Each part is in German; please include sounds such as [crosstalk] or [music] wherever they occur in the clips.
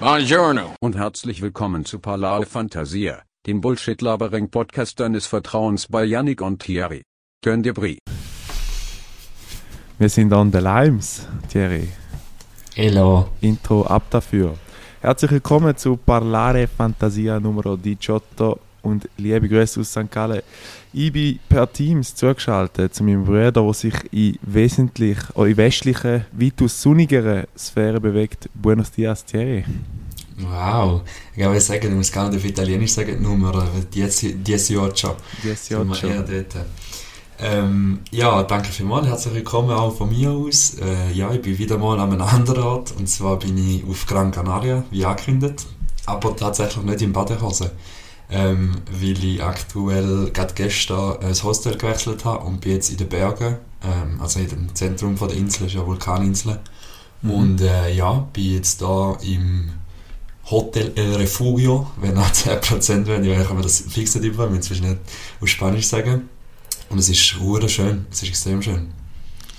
Buongiorno. und herzlich willkommen zu Parlare Fantasia, dem Bullshit-Labering-Podcast deines Vertrauens bei Yannick und Thierry. Turn dir Brie. Wir sind on the Limes, Thierry. Hello. Intro ab dafür. Herzlich willkommen zu Parlare Fantasia Numero 18 und liebe Grüße aus St. Gallen. Ich bin per Teams zugeschaltet zu meinem Bruder, der sich in wesentlich, oh, in westlichen, weitaus sonnigeren Sphären bewegt. Buenos dias, Thierry. Wow. Ich ich sagen, ich muss gar nicht auf Italienisch sagen, Nummer 18. Dieciocho. Sind wir eher dort. Ähm, ja, danke vielmals. Herzlich willkommen auch von mir aus. Äh, ja, ich bin wieder mal an einem anderen Ort. Und zwar bin ich auf Gran Canaria, wie angekündigt. Aber tatsächlich nicht in Badehose. Ähm, weil ich aktuell gerade gestern ein Hostel gewechselt habe und bin jetzt in den Bergen, ähm, also dem Zentrum von der Insel, ist ja Vulkaninsel. Mhm. Und äh, ja, bin jetzt da im Hotel El Refugio, wenn noch 10% wären, ja, ich kann mir das fix nicht über, wir müssen nicht auf Spanisch sagen. Und es ist hure schön, es ist extrem schön.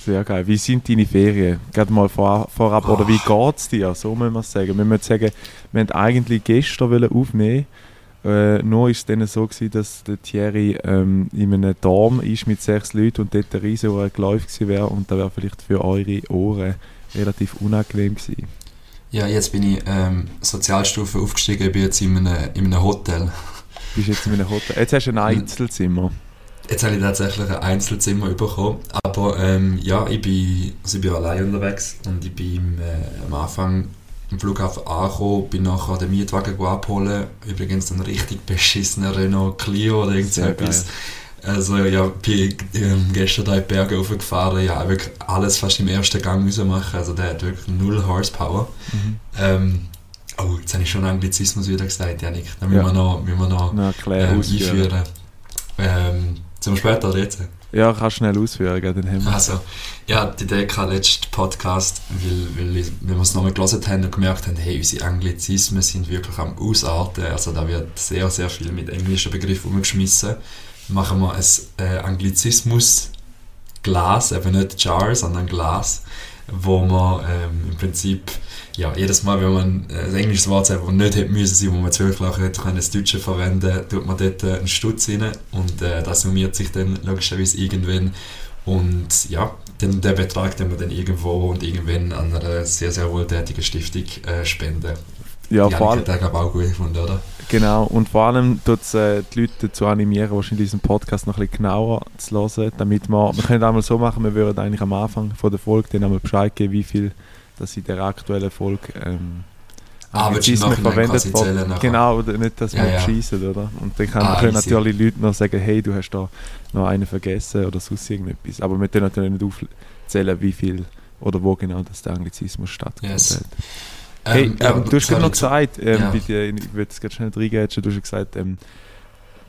Sehr geil. Wie sind deine Ferien? Gerade mal vor, vorab, oder wie geht es dir? So muss man sagen. Wir müssen sagen, wir wollten eigentlich gestern aufnehmen äh, nur ist es dann so gewesen, dass der Thierry ähm, in einem Dorm ist mit sechs Leuten und dort ein riesiger Geläuf gewesen wäre und da wäre vielleicht für eure Ohren relativ unangenehm gewesen. Ja, jetzt bin ich ähm, Sozialstufe aufgestiegen, ich bin jetzt in einem, in einem Hotel. Bist jetzt in einem Hotel. Jetzt hast du ein Einzelzimmer. Jetzt habe ich tatsächlich ein Einzelzimmer bekommen, aber ähm, ja, ich bin, also ich bin allein unterwegs und ich bin äh, am Anfang am Flughafen angekommen, bin nachher den Mietwagen abholen, übrigens einen richtig beschissenen Renault Clio oder irgend so etwas. Also ja, bin ähm, gestern da in die Berge hochgefahren, ja, wirklich alles fast im ersten Gang müssen machen, also der hat wirklich null Horsepower. Mhm. Ähm, oh, jetzt habe ich schon Anglizismus wieder gesagt, Janik, da müssen Ja. wir noch, müssen wir noch Na, erklär, ähm, ausführen. einführen. Ähm, zum später oder jetzt? Ja, kannst schnell ausführen, dann haben wir Also, ja, die Idee letzten Podcast, weil, weil wir es nochmal gelesen haben und gemerkt haben, hey, unsere Anglizismen sind wirklich am Ausarten, also da wird sehr, sehr viel mit englischen Begriffen umgeschmissen. Machen wir ein äh, Anglizismus Glas, eben nicht Jar, sondern Glas, wo man ähm, im Prinzip ja, jedes Mal, wenn man äh, ein englisches Wort sagt, das nicht hätte müssen sein, wo man wirklich auch hätte können, das Deutsche verwenden tut man dort äh, einen Stutz rein und äh, das summiert sich dann logischerweise irgendwann und ja, den, den Betrag, den man dann irgendwo und irgendwann an einer sehr, sehr wohltätigen Stiftung äh, spenden. ja, Die vor allem, hat auch gut gefunden, oder? Genau, und vor allem tut es äh, die Leute dazu animieren, wahrscheinlich diesen Podcast noch ein bisschen genauer zu hören, damit wir, wir können einmal so machen, wir würden eigentlich am Anfang von der Folge dann einmal Bescheid geben, wie viel das in der aktuellen Folge ähm, Ah, Anglizismen verwendet worden. nachher? Genau, oder nicht, dass Ja, wir ja. schießen, oder? Und dann kann, Ah, können natürlich Leute noch sagen, hey, du hast da noch einen vergessen oder sonst irgendetwas. Aber wir können natürlich nicht aufzählen, wie viel oder wo genau das der Anglizismus stattgefunden Yes. hat. Hey, Ähm, ähm, ja, du hast gerade noch gesagt, ähm, ja. bei dir, ich würde es gerade schnell reingehen, du hast gesagt, ähm,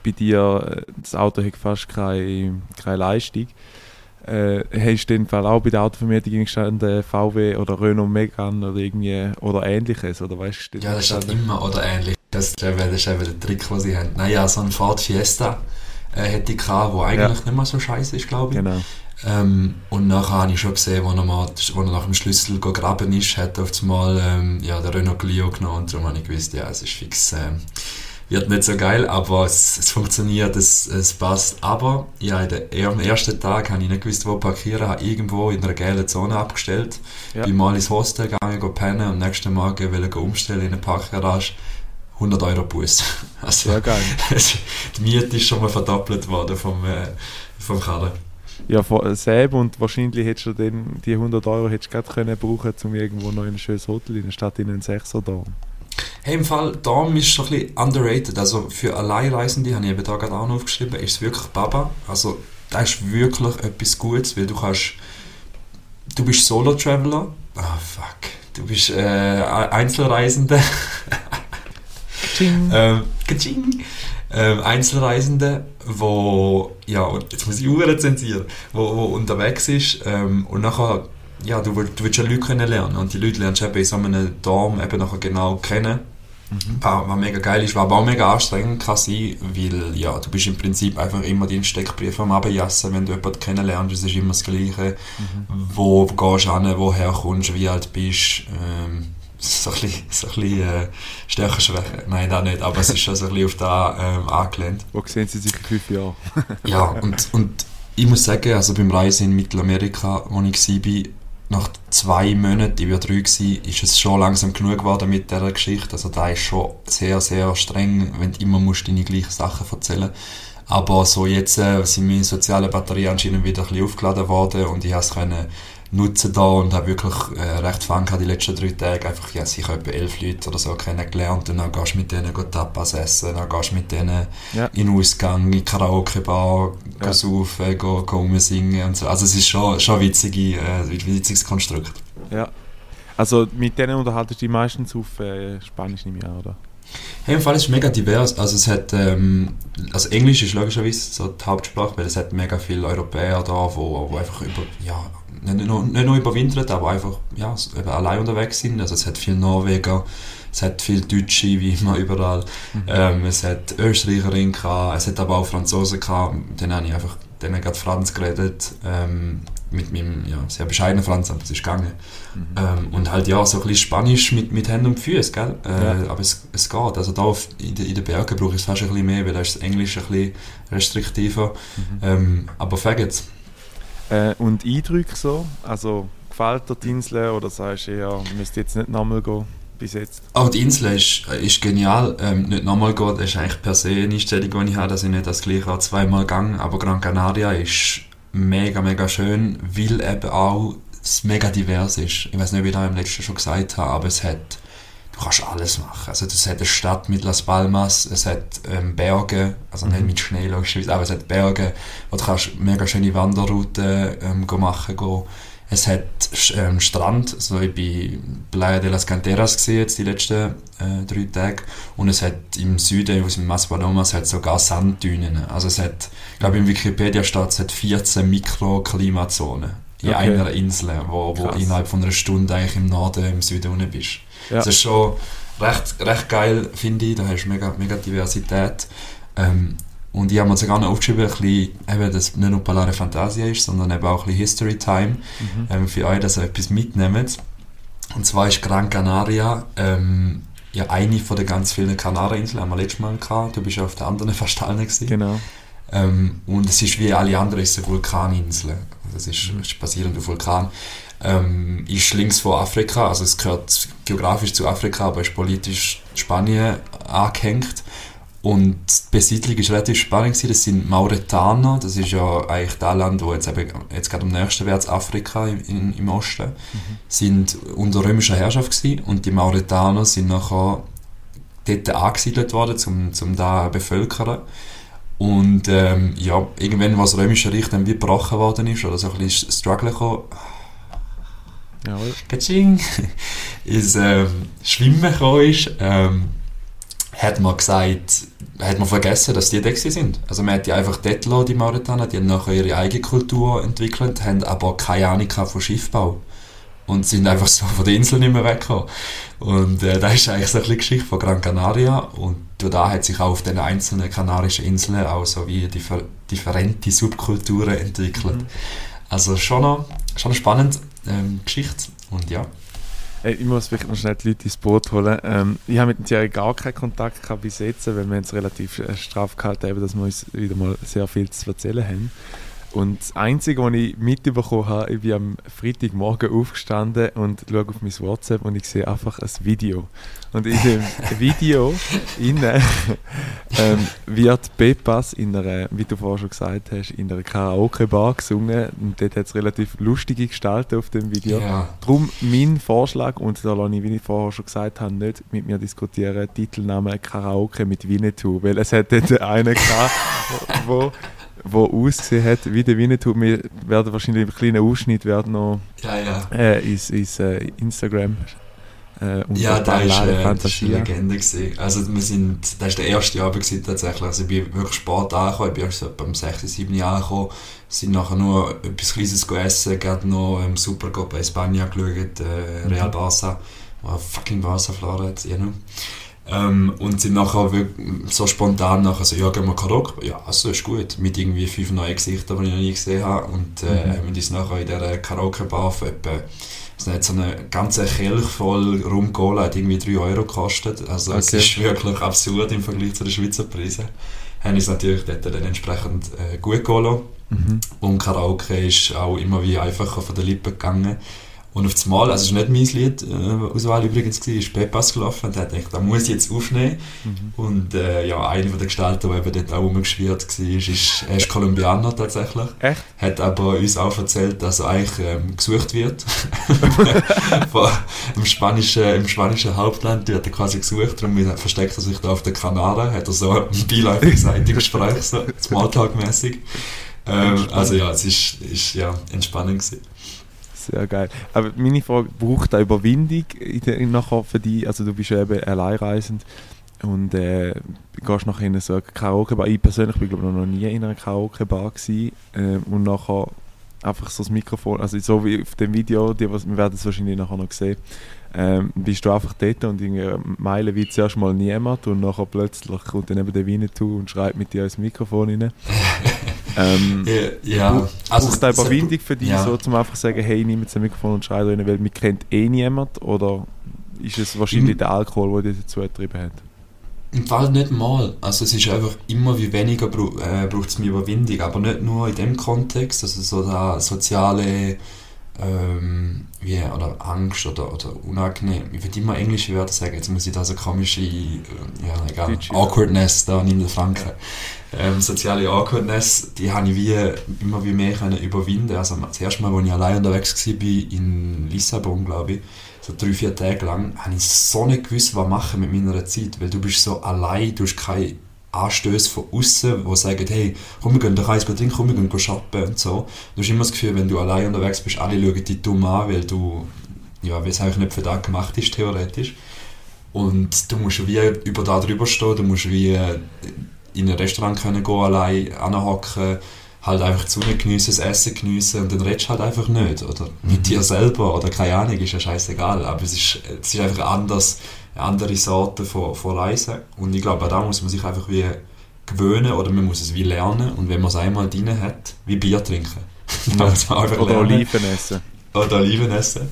bei dir, äh, das Auto hat fast keine, keine Leistung. Äh, hast du in Fall auch bei der Autovermietung gestanden, VW oder Renault Megane oder irgendwie, oder ähnliches, oder weißt du? Ja, das ist halt immer oder ähnlich. Das ist eben, das ist eben der Trick, den sie haben. Naja, so ein Ford Fiesta äh, hätte ich gehabt, der eigentlich nicht mehr so scheiße ist, glaube ich. Genau. Ähm, und nachher habe ich schon gesehen, als er, mal, wo er nach dem Schlüssel gegraben ist, hat er auf einmal ähm, ja, den Renault Clio genommen und darum habe ich gewusst, ja, es ist fix. Ähm, wird nicht so geil, aber es, es funktioniert, es, es passt. Aber ja, der, am ersten Tag habe ich nicht gewusst, wo parkieren, habe irgendwo in einer gelben Zone abgestellt. Ja. Bin mal ins Hostel gegangen, go pennen und am nächsten Morgen wollte ich umstellen in eine Parkgarage. 100 Euro Bus. [laughs] Also, Sehr geil. [laughs] die Miete ist schon mal verdoppelt worden vom, äh, vom Kader. Ja, von selber und wahrscheinlich hättest du dann die 100 Euro hättest gerade können brauchen, um irgendwo noch in ein schönes Hotel in der Stadt in einen Sechser da. Hey, im Fall, Dom ist schon ein bisschen underrated. Also für Alleinreisende, habe ich eben da gerade auch noch aufgeschrieben, ist es wirklich Baba. Also das ist wirklich etwas Gutes, weil du kannst... Du bist Solo-Traveler. Ah, fuck. Du bist äh, Einzelreisende. ähm, Kaching. ähm, Einzelreisende, wo, ja, und jetzt muss ich Uhren zensieren, wo, wo unterwegs ist ähm, und nachher, ja, du, du willst ja Leute kennenlernen und die Leute lernst du eben in so einem Dorm eben nachher genau kennen. Was, was mega geil ist, aber auch mega anstrengend kann sein, weil ja, du bist im Prinzip einfach immer deinen Steckbrief am Abjassen, wenn du jemanden kennenlernst, es ist immer das Gleiche. Wo gehst du hin, woher kommst du, wie alt bist, ähm, so ein bisschen, so ein bisschen äh, Stärke-Schwäche. Nein, da nicht, aber es ist schon so ein bisschen auf da ähm, angelehnt. Wo sehen Sie sich in fünf Jahren? ja, und, und ich muss sagen, also beim Reisen in Mittelamerika, wo ich war, nach zwei Monaten, ich war drei, gewesen, ist es schon langsam genug geworden mit dieser Geschichte. Also da ist schon sehr, sehr streng, wenn du immer musst deine gleichen Sachen erzählen Aber so jetzt äh, sind meine sozialen Batterien anscheinend wieder ein bisschen aufgeladen worden und ich konnte nutzen da und habe wirklich äh, recht Fun gehabt die letzten drei Tage. Einfach, ja, sicher etwa elf Leute oder so kennengelernt und dann gehst du mit denen Tapas essen, dann gehst du mit denen ja. in den Ausgang, in Karaoke-Bar, ja. geh saufen, go, go rumsingen und so. Also es ist schon, schon ein witzige, äh, witziges Konstrukt. Ja. Also mit denen unterhaltest du dich meistens auf äh, Spanisch nicht mehr, oder? Hey, im Fall ist es mega divers. Also es hat, ähm, also Englisch ist logischerweise so die Hauptsprache, weil es hat mega viele Europäer da, wo, wo einfach über, ja, nicht nur, nicht nur überwintert, aber einfach ja, allein unterwegs sind. Also es hat viele Norweger, es hat viele Deutsche, wie immer überall. Mhm. Ähm, es hat Österreicherinnen gehabt, es hat aber auch Franzosen gehabt. Dann habe ich einfach dann gerade Franz geredet, ähm, mit meinem ja, sehr bescheidenen Franz, aber es ist gegangen. Mhm. Ähm, und halt ja, so ein bisschen Spanisch mit, mit Händen und Füßen, gell? Äh, ja. Aber es, es geht. Also da auf, in, den, in den Bergen brauche ich es fast ein bisschen mehr, weil da ist das Englisch ein bisschen restriktiver. Mhm. Ähm, aber faggots. Äh, und Eindrücke so? Also gefällt dir die Insel oder sagst du eher, müsste jetzt nicht nochmal gehen? Bis jetzt. Auch die Insel ist, ist genial. Ähm, nicht nochmal gehen, das ist eigentlich per se eine Einstellung, die ich habe, dass ich nicht das gleiche zweimal gehe. Aber Gran Canaria ist mega, mega schön, weil eben auch es mega divers ist. Ich weiß nicht, wie ich das im letzten schon gesagt habe, aber es hat du kannst alles machen. Also es hat eine Stadt mit Las Palmas, es hat ähm, Berge, also nicht mhm. mit Schnee logischerweise, aber es hat Berge, wo du kannst mega schöne Wanderrouten ähm, machen gehen. Es hat ähm, Strand, also ich bin Playa de las Canteras gesehen jetzt die letzten äh, drei Tage und es hat im Süden, aus dem Maspalomas, hat sogar Sanddünen. Also es hat, ich glaube im Wikipedia steht, es hat 14 Mikroklimazonen in okay. einer Insel, wo, wo innerhalb von einer Stunde eigentlich im Norden, im Süden unten bist. Ja. Das ist schon recht, recht geil, finde ich. Da hast du mega, mega Diversität. Ähm, und ich habe mir sogar noch aufgeschrieben, ein bisschen, eben, dass nicht nur Palare Fantasia ist, sondern eben auch ein bisschen History Time. Mhm. Ähm, für euch, dass ihr etwas mitnehmt. Und zwar ist Gran Canaria ähm, ja eine von den ganz vielen Kanareninseln, haben wir letztes Mal gehabt. Du bist ja auf der anderen [laughs] fast gewesen. Genau. Ähm, und es ist wie alle anderen, ist eine Vulkaninsel. Das ist, ist basierend auf Vulkan ähm, ist links von Afrika, also es gehört geografisch zu Afrika, aber ist politisch Spanien angehängt. Und die Besiedlung war relativ spannend. Das sind Mauretaner, das ist ja eigentlich das Land, wo jetzt, eben, jetzt gerade am nächsten wäre, Afrika im, im Osten, mhm. sind unter römischer Herrschaft gewesen. Und die Mauretaner sind nachher dort angesiedelt worden, um, um da zu bevölkern. Und ähm, ja, irgendwann, was das Römische Reich dann wie gebrochen worden ist, oder so ein bisschen Struggle gekommen, Jawohl. Katsching, ins [laughs] ähm, Schwimmen gekommen ist, ähm, hat man gesagt, hat man vergessen, dass die da sind. Also man hat die einfach dort gelassen, die Mauretaner, die haben nachher ihre eigene Kultur entwickelt, haben aber keine Ahnung von Schiffbau und sind einfach so von der Insel nicht mehr weggekommen. Und äh, das ist eigentlich so ein bisschen Geschichte von Gran Canaria und da hat sich auch auf den einzelnen kanarischen Inseln auch so wie differ differente Subkulturen entwickelt. Mhm. Also schon noch, schon spannend ähm, Geschichte. Und ja. Ich muss vielleicht noch schnell die Leute ins Boot holen. Ähm, ich habe mit dem Thierry gar keinen Kontakt gehabt bis jetzt, weil wir uns relativ äh, straff gehalten haben, dass wir uns wieder mal sehr viel zu erzählen haben. Und das Einzige, was ich mitbekommen habe, ich bin am Freitagmorgen aufgestanden und schaue auf mein WhatsApp und ich sehe einfach ein Video. Und in dem [laughs] Video innen, ähm, wird Pepas in einer, wie du vorher schon gesagt hast, in einer Karaoke-Bar gesungen. Und dort hat es relativ lustige Gestalten auf dem Video. Ja. Darum mein Vorschlag, und da lasse ich, wie ich vorher schon gesagt habe, nicht mit mir diskutieren, Titelname Karaoke mit Winnetou. Weil es hat dort einen gehabt, wo wo ausgesehen hat wie der Winnetou. Wir werden wahrscheinlich einen kleinen Ausschnitt werden noch ja, ja. Äh, ins, ins äh, Instagram äh, ja, da ist, äh, das ist eine Legende gewesen. Also wir sind, das war der erste Abend gewesen, tatsächlich. Also ich bin wirklich spät angekommen, ich bin erst so beim 6, 7 Jahr angekommen, sind nachher nur etwas Kleines essen, gerade noch ähm, Supercopa bei Spanien geschaut, äh, Real mhm. Barca, oh, fucking Barca verloren jetzt, eh noch. Ähm, und sind nachher wirklich so spontan nachher so, ja, gehen wir Karaoke? Ja, also ist gut. Mit irgendwie fünf neuen Gesichtern, die ich noch nie gesehen habe. Und äh, Mhm. haben uns nachher in dieser Karaoke-Bar für etwa es hat so eine ganze Kelch voll Rum Cola hat irgendwie 3 Euro gekostet. Also es Okay. ist wirklich absurd im Vergleich zu den Schweizer Preisen. Haben uns natürlich dort dann entsprechend äh, gut geholt. Mhm. Und Karaoke ist auch immer wie einfacher von den Lippen gegangen. Und auf das Mal, also es war nicht mein Lied, äh, Auswahl übrigens, gewesen, ist Pepas gelaufen und hat gedacht, da muss ich jetzt aufnehmen. Mhm. Und äh, ja, eine von der Gestalten, die eben dort auch rumgeschwirrt war, ist, er ist Kolumbianer tatsächlich. Echt? Hat aber uns auch erzählt, dass er eigentlich ähm, gesucht wird. [laughs] Von, Im, spanischen, Im spanischen Hauptland wird er quasi gesucht, darum versteckt er sich da auf den Kanaren, hat er so ein beiläufig [laughs] gesagt im Gespräch, so Smalltalk-mäßig. Ähm, also ja, es ist, ist ja, entspannend gewesen. Sehr geil. Aber meine Frage, braucht eine Überwindung in der, nachher für dich? Also du bist ja eben alleinreisend und äh, gehst nachher in so eine Karaoke-Bar. Ich persönlich bin glaube ich noch nie in einer Karaoke-Bar äh, und nachher einfach so das Mikrofon, also so wie auf dem Video, die, was, wir werden es wahrscheinlich nachher noch sehen, ähm, bist du einfach dort und in einer Meile wie zuerst mal niemand und nachher plötzlich kommt dann eben der Winnetou und schreit mit dir ins Mikrofon rein. Ähm, Ja, ja also, braucht eine es- Überwindung für dich, ja. so zum einfach sagen, hey, nimm jetzt ein Mikrofon und schrei rein, weil mich kennt eh niemand? Oder ist es wahrscheinlich Im- der Alkohol, der dich dazu getrieben hat? Im Fall nicht mal. Also es ist einfach immer wie weniger bra äh, braucht es mir Überwindung, aber nicht nur in dem Kontext, also so da soziale ähm, wie, oder Angst oder, oder unangenehm. Ich würde immer englische Wörter sagen, jetzt muss ich da so komische, äh, ja egal. Awkwardness, da nimm den Franken. Ähm, soziale Awkwardness, die habe ich wie, immer wie mehr können überwinden. Also das erste Mal, als ich allein unterwegs war, in Lissabon, glaube ich, so drei, vier Tage lang, habe ich so nicht gewusst, was machen mit meiner Zeit, weil du bist so allein, du hast keine Anstöße von außen, die sagen, hey, komm, wir gehen doch eins trinken, komm, wir gehen shoppen und so. Du hast immer das Gefühl, wenn du allein unterwegs bist, alle schauen dich dumm an, weil du, ja, weil es eigentlich nicht für das gemacht ist, theoretisch. Und du musst wie über da drüber stehen, du musst wie in ein Restaurant können gehen, allein anhocken, halt einfach die Sonne geniessen, das Essen geniessen und dann redest du halt einfach nicht. Oder mit dir selber oder keine Ahnung, ist ja scheißegal. Aber es ist, es ist einfach anders, andere Sorte von, von Reisen. Und ich glaube, da muss man sich einfach wie gewöhnen oder man muss es wie lernen. Und wenn man es einmal drin hat, wie Bier trinken. [laughs] Oder. Oliven essen. Oder Oliven essen.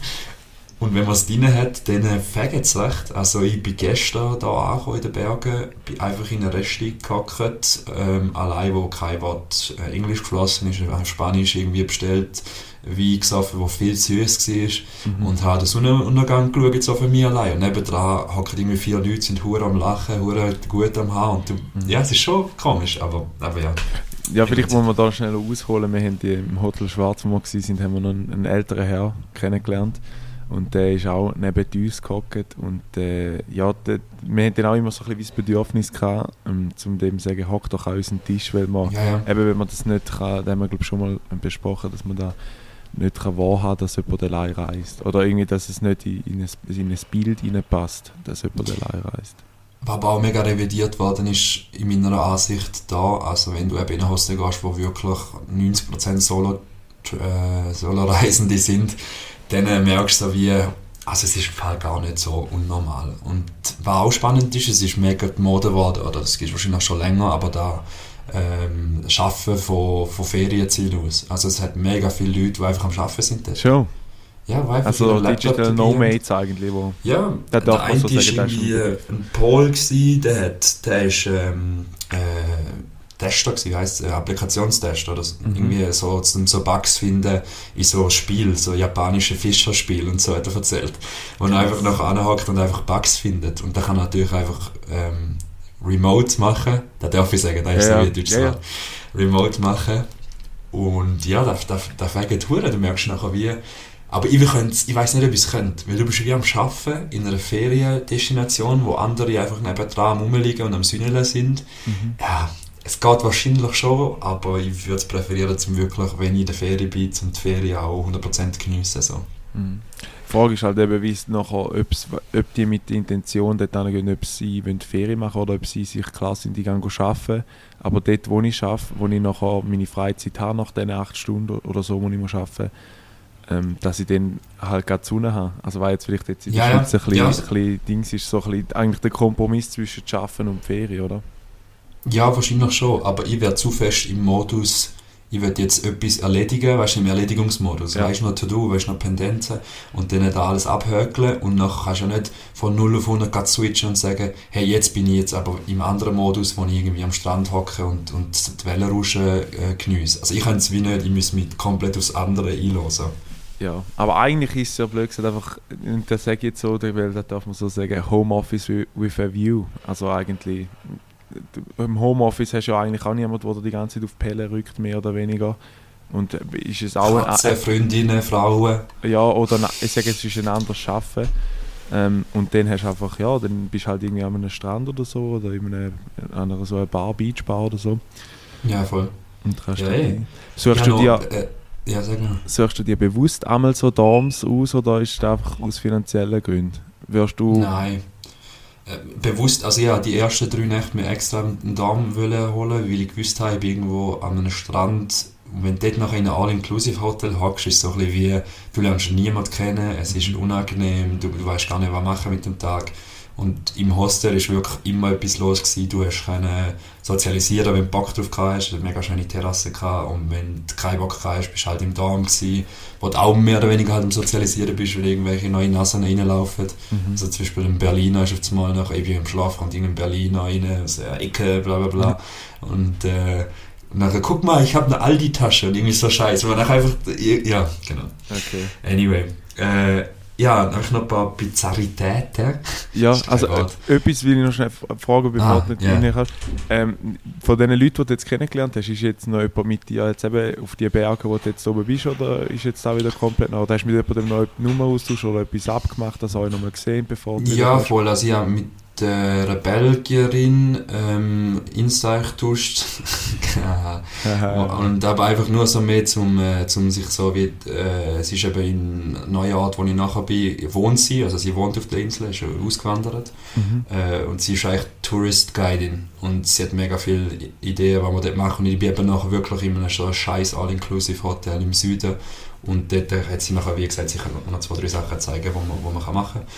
Und wenn man es drin hat, dann fängt es recht. Also ich bin gestern hier angekommen in den Bergen, bin einfach in einer Resti gehockt, ähm, allein wo kein Wort äh, Englisch geflossen ist, Spanisch irgendwie bestellt, Wein gesoffen, der viel zu süß war Mhm. und habe den Sonnenuntergang geschaut, auch für mich allein. Und nebendran hocken irgendwie vier Leute, sind hure am Lachen, hure gut am du, Mhm. Ja, es ist schon komisch, aber, aber ja. Ja, vielleicht muss man da schnell ausholen. Wir haben die im Hotel Schwarz, wo wir waren, sind, haben wir noch einen, einen älteren Herr kennengelernt. Und der ist auch neben uns gehockt. Und äh, ja, der, wir haben dann auch immer so ein bisschen das Bedürfnis gehabt, ähm, zum dem zu sagen, hock doch an unseren Tisch, weil man, Ja, ja. eben wenn man das nicht kann, da haben wir glaube schon mal besprochen, dass man da nicht kann wahrhaben dass jemand allein reist. Oder irgendwie, dass es nicht in, in, ein, in ein Bild reinpasst, dass jemand allein reist. Was auch mega revidiert worden ist, in meiner Ansicht da, also wenn du eben in ein Hostel gehst, wo wirklich 90% Solo, äh, Solo-Reisende sind, dann merkst du wie, also es ist im Fall gar nicht so unnormal. Und was auch spannend ist, es ist mega die Mode geworden, oder das gibt es wahrscheinlich schon länger, aber da ähm, Schaffen von, von Ferienzielen aus. Also es hat mega viele Leute, die einfach am Schaffen sind. dort. Schon. Ja, einfach Also Digital. Nomads eigentlich, wo... Ja, der man eine so ist der irgendwie ein äh, ein Pol gsi, der hat, der ist ähm, äh, Tester wie heisst äh, Applikationstester oder so. Mhm. irgendwie so zum so Bugs finden in so Spiel, so japanische Fischerspiel und so hat er erzählt, wo er einfach noch anhakt und einfach Bugs findet und da kann natürlich einfach ähm, Remote machen, da darf ich sagen, da ist Ja, ja. wie Deutsch Ja. Remote machen und ja, da, da, da fängt Hure, du merkst nachher wie aber ich, ich weiß nicht, ob ich es könnte, weil du bist wie am Arbeiten in einer Feriendestination, wo andere einfach nebendran rumliegen und am Sünneln sind. Mhm. Ja, es geht wahrscheinlich schon, aber ich würde es präferieren, zum wirklich, wenn ich in der Ferien bin, zum die Ferien auch 100% geniessen. So. Mhm. Die Frage ist halt eben, wie es nachher, ob die mit der Intention dort hingehen, ob sie wollen Ferien machen oder ob sie sich klar sind, die gehen arbeiten. Aber dort, wo ich arbeite, wo ich nachher meine Freizeit habe, nach diesen acht Stunden oder so, wo ich muss arbeiten ähm, dass ich dann halt gerade die Sonne habe. Also weil jetzt vielleicht jetzt in der Ja, ja. Schweiz ein bisschen, Ja. ein bisschen Dings ist, so ein bisschen eigentlich der Kompromiss zwischen Schaffen und Ferien, oder? Ja, wahrscheinlich schon, aber ich wäre zu fest im Modus, ich will jetzt etwas erledigen, weißt du, im Erledigungsmodus, Ja. weißt du noch To-Do, weißt du noch Pendenzen und dann da alles abhökeln und dann kannst du ja nicht von 0 auf 100 grad switchen und sagen, hey, jetzt bin ich jetzt aber im anderen Modus, wo ich irgendwie am Strand hocke und, und die Wellenrauschen äh, geniesse. Also ich kann es wie nicht, ich muss mich komplett aufs andere einlösen. Ja, aber eigentlich ist es ja blöd gesagt einfach, und das sage ich jetzt so, weil da darf man so sagen, Homeoffice wi- with a view. Also eigentlich, im Homeoffice hast du ja eigentlich auch niemanden, der die ganze Zeit auf die Pelle rückt, mehr oder weniger. Und äh, ist es auch Katzen, Freundinnen, Frauen. Ja, oder ich sage, es ist ein anderes Schaffen. Ähm, und dann hast du einfach, ja, dann bist du halt irgendwie an einem Strand oder so, oder in einem, an einer so einer Bar, Beachbar oder so. Ja, voll. Und kannst Ja, ey. suchst, Ja, du dir, äh, ja, sag mal. suchst du dir bewusst einmal so Dorms aus, oder ist es einfach aus finanziellen Gründen? Wirst du... Nein. Äh, bewusst, also ja, die ersten drei Nächte mir extra einen Darm holen, weil ich gewusst habe, ich bin irgendwo an einem Strand und wenn du dort nachher in einem All-Inclusive-Hotel hockst, ist es so ein bisschen wie, du lernst niemanden kennen, es ist unangenehm, du, du weißt gar nicht, was machen mit dem Tag. Und im Hostel ist wirklich immer etwas los gewesen. Du hast können sozialisieren, wenn du Bock drauf hast. Du mega schöne Terrasse gehabt. Und wenn du keinen Bock hast, bist du halt im Dorm gewesen, wo du auch mehr oder weniger halt am Sozialisieren bist, weil irgendwelche neue Nassen reinlaufen. Mhm. Also zum Beispiel ein Berliner ist auf einmal nach eben im Schlaf kommt irgendein Berliner rein, aus der Ecke, bla bla bla. Und, äh, und nachher, guck mal, ich habe eine Aldi-Tasche und irgendwie so scheiße. Und nachher einfach, ja, genau. Okay. Anyway, äh, ja, noch ein paar Bizarritäten. Ja, also Wort. äh, etwas will ich noch schnell fragen, bevor Ah, du nicht rein kannst. Ähm, von den Leuten, die du jetzt kennengelernt hast, ist jetzt noch jemand mit dir jetzt eben auf die Berge, wo du jetzt oben bist, oder ist jetzt da wieder komplett neu? Oder hast du mit jemandem noch eine Nummer austauscht oder etwas abgemacht, das habe ich noch mal gesehen, bevor du Ja, voll. Also ich habe mit einer Belgierin ähm, Insta getauscht. Haha. [laughs] Und aber einfach nur so mehr zum, äh, zum sich so wie, äh, es ist eben in Neuart, wo ich nachher bin, wohnt sie, also sie wohnt auf der Insel, ist ja ausgewandert. Mhm. Äh, und sie ist eigentlich Tourist Guidin und sie hat mega viele Ideen, was wir dort machen. Und ich bin eben nachher wirklich in einem so scheiß All-Inclusive Hotel im Süden. Und dort hat sie nachher, wie gesagt, sicher noch zwei, drei Sachen zeigen, die man, wo man kann machen kann.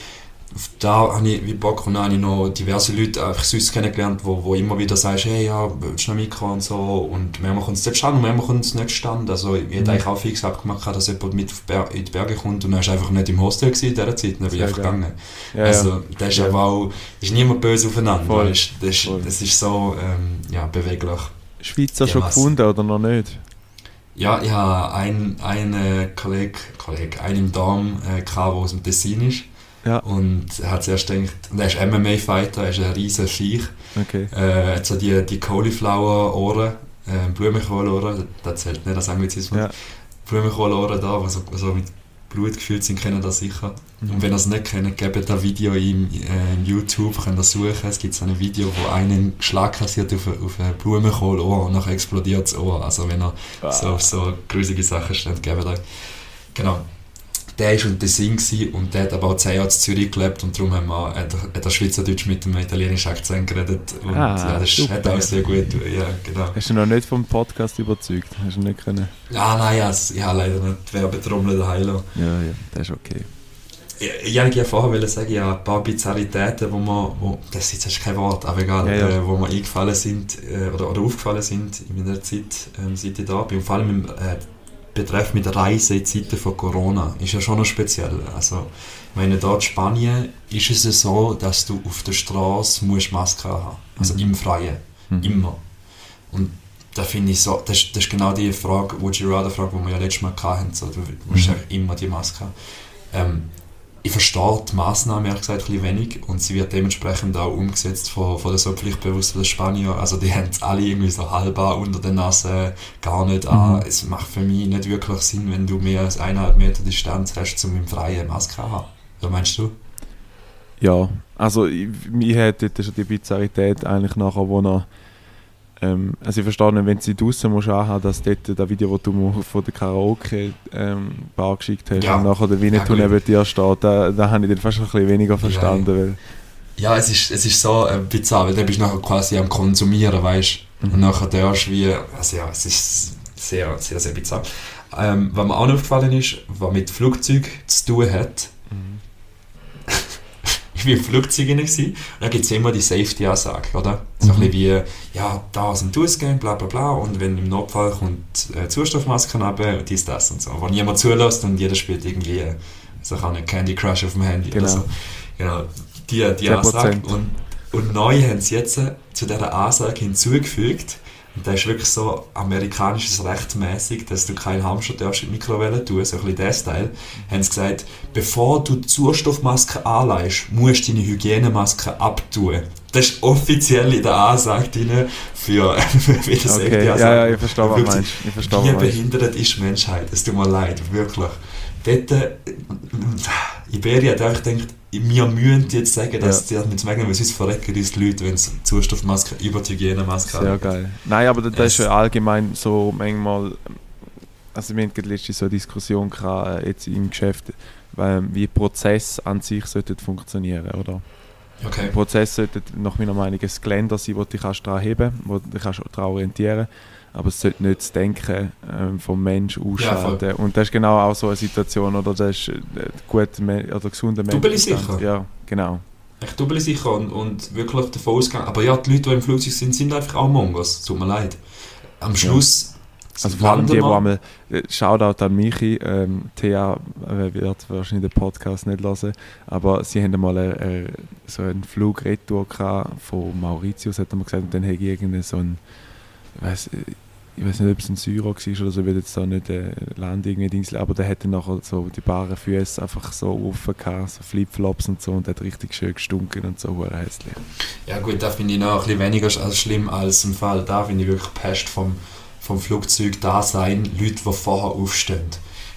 Da habe ich wie Bock und dann habe ich noch diverse Leute einfach sonst kennengelernt, wo, wo immer wieder sagst, hey, ja, willst du noch mitkommen und so. Und manchmal kommt es dort stand und manchmal kommt es nicht stand. Also ich hätte Mhm. eigentlich auch fix abgemacht, dass jemand mit in die Berge kommt und dann ist einfach nicht im Hostel gewesen in dieser Zeit. Dann bin ich einfach geil. gegangen. Ja, also, das ist Ja. aber auch, ist niemand böse aufeinander. Voll. Das, ist, Voll. das ist so ähm, ja, beweglich. Schweizer schon Dermassen. gefunden oder noch nicht? Ja, ich habe einen, einen Kollegen, Kollege, einen im Darm, äh, gehabt, der aus dem Tessin ist. Ja. Und er hat zuerst gedacht, er ist MMA-Fighter, er ist ein riesen Viech. Okay. Äh, er hat so die, die Cauliflower-Ohren, äh, Blumenkohl-Ohren, das zählt nicht als Anglizismus. Ja. Blumenkohl-Ohren da, die so, so mit Blut gefüllt sind, kennen das sicher. Und wenn ihr es nicht kennt, gebt da Video im, äh, im YouTube, könnt ihr suchen. Es gibt so ein Video, wo einen Schlag kassiert auf, ein- auf ein Blumenkohl-Ohr und nachher explodiert das Ohr. Also wenn ihr Ah. so auf so grusige Sachen steht, gebt euch. Genau. Der war und Tessin gewesen und der hat aber auch 10 Jahre in Zürich gelebt und darum haben wir, hat, er, hat er Schweizerdeutsch mit einem italienischen Akzent geredet. Und Ah, ja, das super. hat auch sehr gut, ja, genau. Hast du noch nicht vom Podcast überzeugt? Hast du nicht können? Ah, nein, ja, ich habe leider nicht Werbetrommel daheim lassen. Ja, ja, das ist okay. Ich, ich wollte ja vorher sagen, ja, ein paar Bizarritäten, wo man, wo, das ist jetzt kein Wort, aber egal, Ja, ja. Äh, wo mir eingefallen sind, äh, oder, oder aufgefallen sind in meiner Zeit, ähm, seit ich da bin. Und vor allem im äh, Betreff mit Reisen in Zeiten von Corona, ist ja schon noch speziell. Also, ich meine, da in Spanien ist es ja so, dass du auf der Straße musst Maske haben Also Mhm. im Freien. Mhm. Immer. Und da finde ich so, das, ist- das ist genau die Frage, Would you rather Frage, die wir ja letztes Mal hatten. So, du musst Mhm. eigentlich immer die Maske haben. Ähm, ich verstehe die Massnahme ehrlich gesagt ein bisschen wenig und sie wird dementsprechend auch umgesetzt von, von den so pflichtbewussten Spanier. Also die [laughs] haben es alle irgendwie so halb an, unter der Nase, gar nicht an. Mhm. Es macht für mich nicht wirklich Sinn, wenn du mehr als eineinhalb Meter Distanz hast, um im Freien Maske zu haben. Was meinst du? Ja, also ich, mir hat dort schon die Bizarrität eigentlich nachher, wo er ähm, also ich verstehe nicht, wenn sie draußen musst anhaben, dass dort das Video, das du mir von der Karaoke-Bar geschickt hast Ja. und nachher der Winnetou Ja, neben dir steht, da, da habe ich dann fast ein bisschen weniger verstanden, weil Ja, es ist, es ist so äh, bizarr, weil dann bist du nachher quasi am Konsumieren, weißt du? Und nachher darfst du wie, also ja, es ist sehr, sehr, sehr bizarr. Ähm, was mir auch noch aufgefallen ist, was mit Flugzeug zu tun hat, [laughs] ich war im Flugzeug rein gewesen, und dann gibt es immer die Safety-Ansage, oder? So ein bisschen wie, ja, da sind die Ausgänge, bla bla bla, und wenn im Notfall kommt äh, Sauerstoffmasken runter, dies, das und so. Wo niemand zulässt und jeder spielt irgendwie so kann Candy Crush auf dem Handy Genau. oder so. Genau, die, die 10%. Ansage. Und, und neu haben sie jetzt äh, zu dieser Ansage hinzugefügt, und das ist wirklich so amerikanisches Recht mäßig, dass du keinen Hamster darfst in die Mikrowelle tun, so ein bisschen der Style, haben sie gesagt, bevor du die Sauerstoffmaske anleihst, musst du deine Hygienemaske abtun. Das ist offiziell in der Ansage drin für, [laughs] für das Okay, ja, ja, ich verstehe, was meinst. Ich verstehe, Wie behindert ist die Menschheit? Es tut mir leid, wirklich. Dort, äh, Iberia hat einfach gedacht, wir müssen jetzt sagen, dass die mit merken, weil verrecken die Leute, wenn sie die Sauerstoffmaske über die Hygienemaske Sehr haben. geil. Nein, aber das, das ist ja allgemein so manchmal. Also, wir hatten letztens so eine Diskussion gehabt, äh, jetzt im Geschäft, weil, wie Prozess an sich sollte funktionieren, oder? Okay. Der Prozess sollte nach meiner Meinung ein Geländer sein, wo du dich kannst daran heben wo du dich kannst daran orientieren aber es sollte nicht das Denken ähm, vom Mensch ausschalten. Und das ist genau auch so eine Situation, oder das ist äh, gut Me- oder gesunder Mensch. Double sicher. Ja, genau. Echt doppelt sicher und, und wirklich davon ausgegangen. Aber ja, die Leute, die im Flugzeug sind, sind einfach auch Mongos. Tut mir leid. Am Schluss. Also vor allem die, die einmal, äh, Shoutout an Michi, ähm, Thea äh, wird wahrscheinlich den Podcast nicht hören, aber sie haben einmal äh, äh, so einen Flug retour gehabt von Mauritius, hat er mal gesagt, und dann hätte ich irgendeinen so ein, ich weiß, ich weiß nicht, ob es ein Syrer war oder so, ich will jetzt da nicht äh, Land irgendwie Dings, aber der hatte nachher so die baren Füße einfach so offen gehabt, so Flipflops und so und hat richtig schön gestunken und so, hure hässlich. Ja gut, da finde ich noch ein bisschen weniger schlimm als im Fall. Da finde ich wirklich Pest vom, vom Flugzeug da sein, Leute, die vorher aufstehen.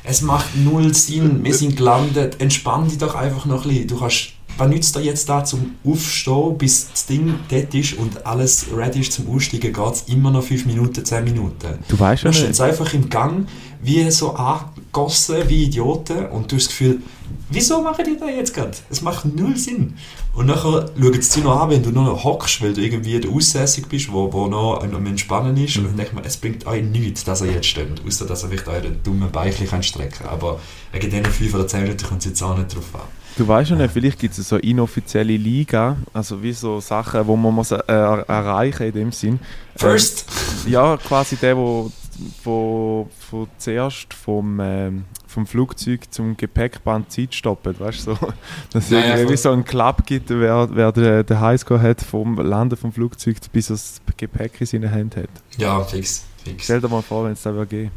Es macht null Sinn, wir sind gelandet, entspann dich doch einfach noch ein bisschen. Du kannst, was nützt dir jetzt da zum Aufstehen, bis das Ding dort ist und alles ready ist zum Aussteigen, geht es immer noch 5 Minuten, 10 Minuten. Du weißt ja Du stehen nicht. einfach im Gang, wie so angegossen, wie Idioten und du hast das Gefühl, wieso machen die das jetzt gerade? Es macht null Sinn. Und nachher schauen sie dich noch an, wenn du noch hockst, weil du irgendwie der Aussässig bist, wo, wo noch am Entspannen ist. Und dann denkt man, es bringt euch nichts, dass er jetzt steht, außer dass er vielleicht eure dummen kann strecken kann. Aber wegen diesen 5 oder 10 Minuten kommt es jetzt auch nicht drauf an. Du weißt ja nicht, vielleicht gibt es so inoffizielle Liga, also wie so Sachen, wo man muss, äh, er- erreichen in dem Sinn. First! Ähm, ja, quasi der, wo, wo, wo zuerst vom, ähm, vom Flugzeug zum Gepäckband Zeit stoppt, weißt du? So, [laughs] dass es Ja, ja, irgendwie voll. so einen Club gibt, wer, wer den, den Highscore hat vom Landen vom Flugzeug, bis er das Gepäck in seinen Händen hat. Ja, fix. fix. Stell dir mal vor, wenn es da wäre.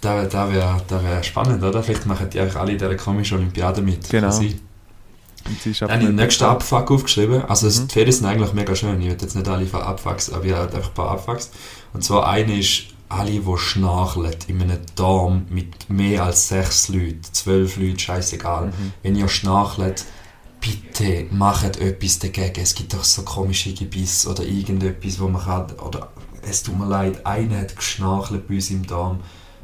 Da, da wäre da wär spannend, oder? Vielleicht machen die alle in dieser komischen Olympiade mit. Genau. Dann habe ich den nächsten Abfuck aufgeschrieben. Also Mhm. die Ferien sind eigentlich mega schön. Ich will jetzt nicht alle von Abfucks, aber ich habe einfach ein paar Abfucks. Und zwar eine ist, alle, die schnarchen in einem Dorm mit mehr als sechs Leuten, zwölf Leuten, scheißegal. Mhm. Wenn ihr schnarchelt, bitte macht etwas dagegen. Es gibt doch so komische Gebiss oder irgendetwas, wo man kann, oder es tut mir leid, einer hat geschnarchelt bei uns im Darm.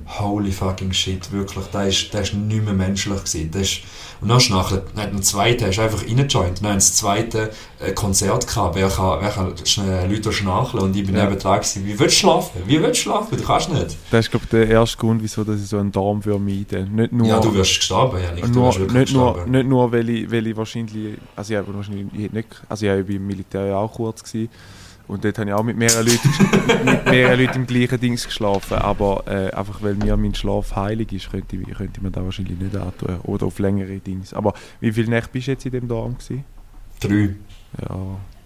Holy fucking shit, wirklich, der ist, der ist nicht mehr menschlich gewesen. Der ist, und dann schnarchelt, dann hat ein zweiter, ist einfach reingejoint. Dann das zweite äh, Konzert gehabt, wer kann, wer kann schnell Leute schnarcheln und ich bin Ja. neben dran gewesen. Wie willst du schlafen? Wie willst du schlafen? Du kannst nicht. Das ist, glaube ich, der erste Grund, wieso dass ich so einen Darm vermeide. Nicht nur, ja, du wirst gestorben, ja nicht. Du nur, nicht, nur, gestorben. nicht nur, weil ich, weil ich wahrscheinlich, also ich habe wahrscheinlich ich nicht, also ich war im Militär ja auch kurz gewesen, und dort habe ich auch mit mehreren Leuten, [laughs] mit mehreren Leuten im gleichen Dings geschlafen, aber äh, einfach weil mir mein Schlaf heilig ist, könnte ich, könnte ich mir da wahrscheinlich nicht antun, oder auf längere Dings. Aber wie viele Nächte bist du jetzt in dem Darm gewesen? Drei. Ja,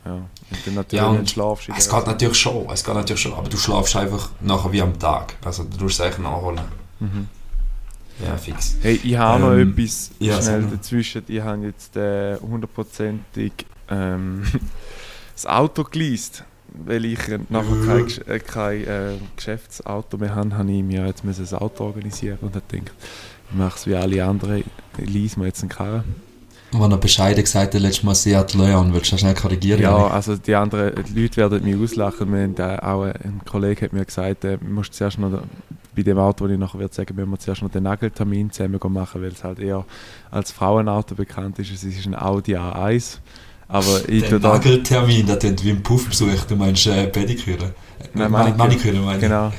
ja. Und dann natürlich, Ja, und du schlafst. in Es geht natürlich schon, es geht natürlich schon, aber du schlafst einfach nachher wie am Tag. Also du musst es eigentlich nachholen. Mhm. Ja, fix. Hey, ich habe noch Ähm, etwas ja, schnell dazwischen. Ich habe jetzt äh, hundertprozentig ähm, [laughs] das Auto geleast. Weil ich äh, nachher kein, äh, kein äh, Geschäftsauto mehr habe, habe ich mir jetzt ein Auto organisieren und habe gedacht, ich mache es wie alle anderen, ich lease mir jetzt einen Karren. Und wenn er bescheiden gesagt hat, letztes Mal Seat Leon, willst du das schnell korrigieren? Ja, Janik? also die anderen die Leute werden mich auslachen. Wir haben, äh, auch ein Kollege hat mir gesagt, äh, musst zuerst noch bei dem Auto, das ich nachher werde sagen, müssen wir zuerst noch den Nageltermin zusammen machen, weil es halt eher als Frauenauto bekannt ist. Es ist ein Audi A1. Aber ich Der da, Nageltermin, der klingt wie ein Puffbesuch, du meinst äh, Pediküre? Nein, Ma- Maniküre. Maniküre meine ich. genau.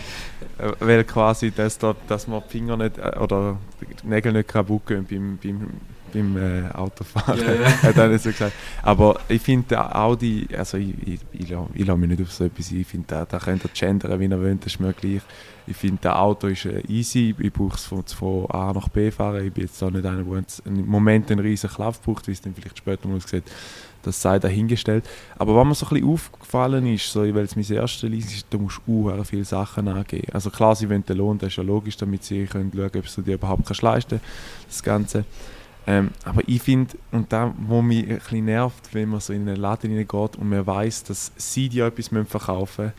Weil quasi das dort, dass man die Finger nicht äh, oder die Nägel nicht kaputt gehen beim, beim, beim äh, Autofahren. Ja. [laughs] Hat nicht so gesagt. Aber ich finde Audi, also ich, ich, ich, ich lasse mich nicht auf so etwas ein. Ich finde, da, da könnt ihr gendern, wie ihr wollt, das ist mir gleich. Ich finde, das Auto ist äh, easy. Ich brauche es von, von A nach B fahren. Ich bin jetzt auch nicht einer, der im Moment einen riesen Klaff braucht, wie es dann vielleicht später mal aussieht. Das sei dahingestellt. Aber was mir so ein bisschen aufgefallen ist, so, weil es mein erstes Leasing ist, da musst du auch viele Sachen angeben. Also klar, sie wollen den Lohn, das ist ja logisch, damit sie können schauen ob du dir überhaupt kannst leisten das Ganze. Ähm, aber ich finde, und da, wo mich ein bisschen nervt, wenn man so in einen Laden hineingeht und man weiß, dass sie dir etwas verkaufen müssen,